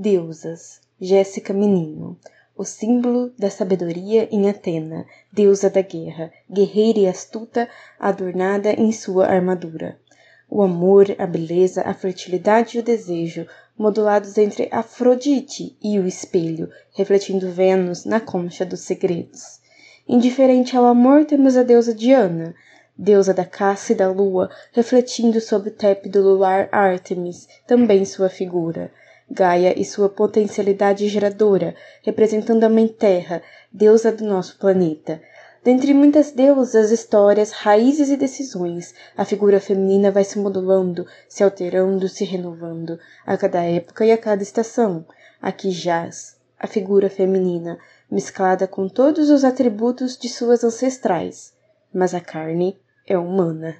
Deusas, Jéssica Menino, o símbolo da sabedoria em Atena, deusa da guerra, guerreira e astuta, adornada em sua armadura. O amor, a beleza, a fertilidade e o desejo, modulados entre Afrodite e o espelho, refletindo Vênus na concha dos segredos. Indiferente ao amor, temos a deusa Diana, deusa da caça e da lua, refletindo sobre o tépido luar Ártemis, também sua figura. Gaia e sua potencialidade geradora, representando a Mãe Terra, deusa do nosso planeta. Dentre muitas deusas, histórias, raízes e decisões, a figura feminina vai se modulando, se alterando, se renovando, a cada época e a cada estação. Aqui jaz a figura feminina, mesclada com todos os atributos de suas ancestrais, mas a carne é humana.